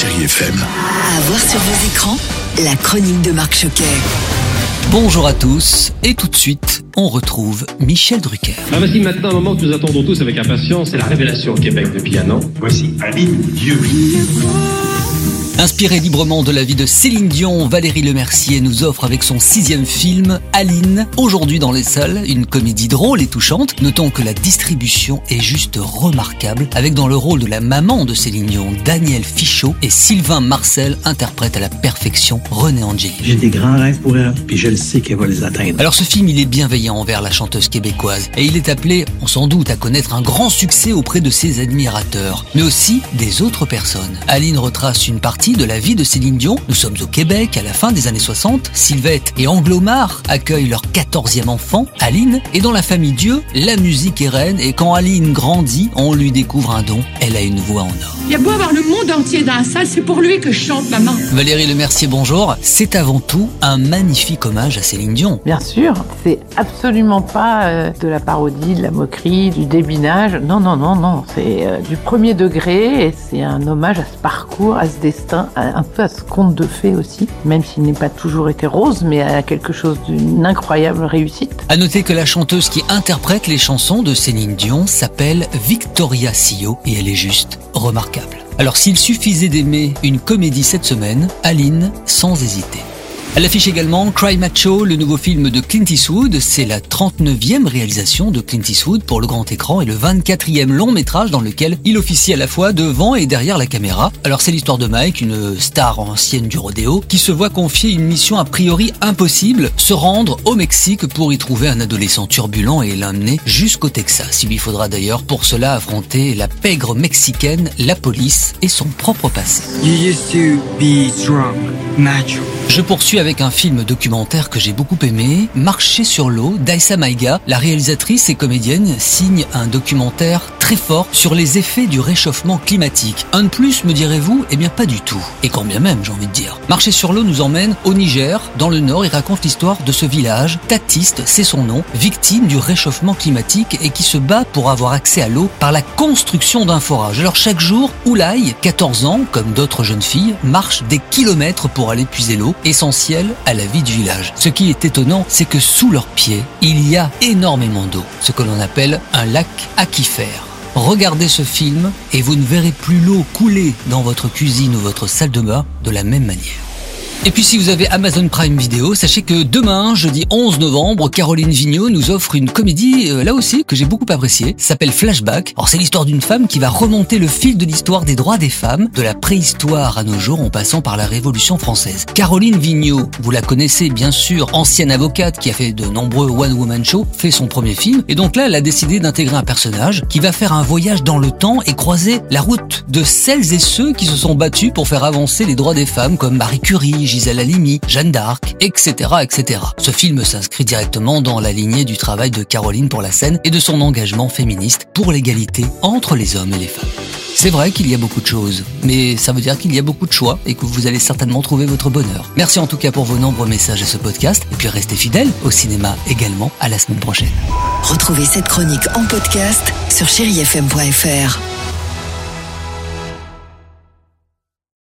Chérie FM. À voir sur vos écrans, la chronique de Marc Choquet. Bonjour à tous, et tout de suite, on retrouve Michel Drucker. Ah, voici maintenant un moment que nous attendons tous avec impatience, c'est la révélation au Québec depuis un an. Voici Aline Dieu. Inspiré librement de la vie de Céline Dion, Valérie Lemercier nous offre avec son sixième film, Aline, aujourd'hui dans les salles, une comédie drôle et touchante. Notons que la distribution est juste remarquable, avec dans le rôle de la maman de Céline Dion, Daniel Fichot, et Sylvain Marcel interprète à la perfection René Angeli. J'ai des grands rêves pour elle, puis je le sais qu'elle va les atteindre. Alors ce film, il est bienveillant envers la chanteuse québécoise, et il est appelé, on sans doute, à connaître un grand succès auprès de ses admirateurs, mais aussi des autres personnes. Aline retrace une partie de la vie de Céline Dion. Nous sommes au Québec à la fin des années 60. Sylvette et Anglomar accueillent leur 14e enfant, Aline, et dans la famille Dieu, la musique est reine et quand Aline grandit, on lui découvre un don. Elle a une voix en or. Il y a beau avoir le monde entier dans la salle, c'est pour lui que je chante, maman. Valérie Lemercier, bonjour. C'est avant tout un magnifique hommage à Céline Dion. Bien sûr, c'est absolument pas euh, de la parodie, de la moquerie, du débinage. Non, non, non, non. C'est euh, du premier degré et c'est un hommage à ce parcours, à ce destin, à- un peu à ce conte de fées aussi, même s'il n'est pas toujours été rose, mais à quelque chose d'une incroyable réussite. À noter que la chanteuse qui interprète les chansons de Céline Dion s'appelle Victoria Sio et elle est juste remarquable. Alors s'il suffisait d'aimer une comédie cette semaine, Aline sans hésiter. À l'affiche également Cry Macho, le nouveau film de Clint Eastwood. C'est la 39e réalisation de Clint Eastwood pour le grand écran et le 24e long métrage dans lequel il officie à la fois devant et derrière la caméra. Alors c'est l'histoire de Mike, une star ancienne du rodéo, qui se voit confier une mission a priori impossible, se rendre au Mexique pour y trouver un adolescent turbulent et l'amener jusqu'au Texas. Il lui faudra d'ailleurs pour cela affronter la pègre mexicaine, la police et son propre passé. Je poursuis avec un film documentaire que j'ai beaucoup aimé, Marcher sur l'eau, d'Aïssa Maïga. La réalisatrice et comédienne signe un documentaire très fort sur les effets du réchauffement climatique. Un de plus, me direz-vous? Eh bien pas du tout. Et quand bien même, j'ai envie de dire. Marcher sur l'eau nous emmène au Niger, dans le nord, et raconte l'histoire de ce village, Tatiste, c'est son nom, victime du réchauffement climatique et qui se bat pour avoir accès à l'eau par la construction d'un forage. Alors chaque jour, Oulaï, 14 ans, comme d'autres jeunes filles, marche des kilomètres pour aller puiser l'eau, essentielle à la vie du village. Ce qui est étonnant, c'est que sous leurs pieds, il y a énormément d'eau, ce que l'on appelle un lac aquifère. Regardez ce film et vous ne verrez plus l'eau couler dans votre cuisine ou votre salle de bain de la même manière. Et puis si vous avez Amazon Prime Video, sachez que demain, jeudi 11 novembre, Caroline Vigneault nous offre une comédie, euh, là aussi, que j'ai beaucoup appréciée, s'appelle Flashback. Alors c'est l'histoire d'une femme qui va remonter le fil de l'histoire des droits des femmes, de la préhistoire à nos jours en passant par la Révolution française. Caroline Vigneault, vous la connaissez bien sûr, ancienne avocate qui a fait de nombreux one-woman shows, fait son premier film, et donc là elle a décidé d'intégrer un personnage qui va faire un voyage dans le temps et croiser la route de celles et ceux qui se sont battus pour faire avancer les droits des femmes comme Marie Curie, Gisèle Halimi, Jeanne d'Arc, etc., etc. Ce film s'inscrit directement dans la lignée du travail de Caroline pour la scène et de son engagement féministe pour l'égalité entre les hommes et les femmes. C'est vrai qu'il y a beaucoup de choses, mais ça veut dire qu'il y a beaucoup de choix et que vous allez certainement trouver votre bonheur. Merci en tout cas pour vos nombreux messages à ce podcast et puis restez fidèles au cinéma également à la semaine prochaine. Retrouvez cette chronique en podcast sur chérifm.fr.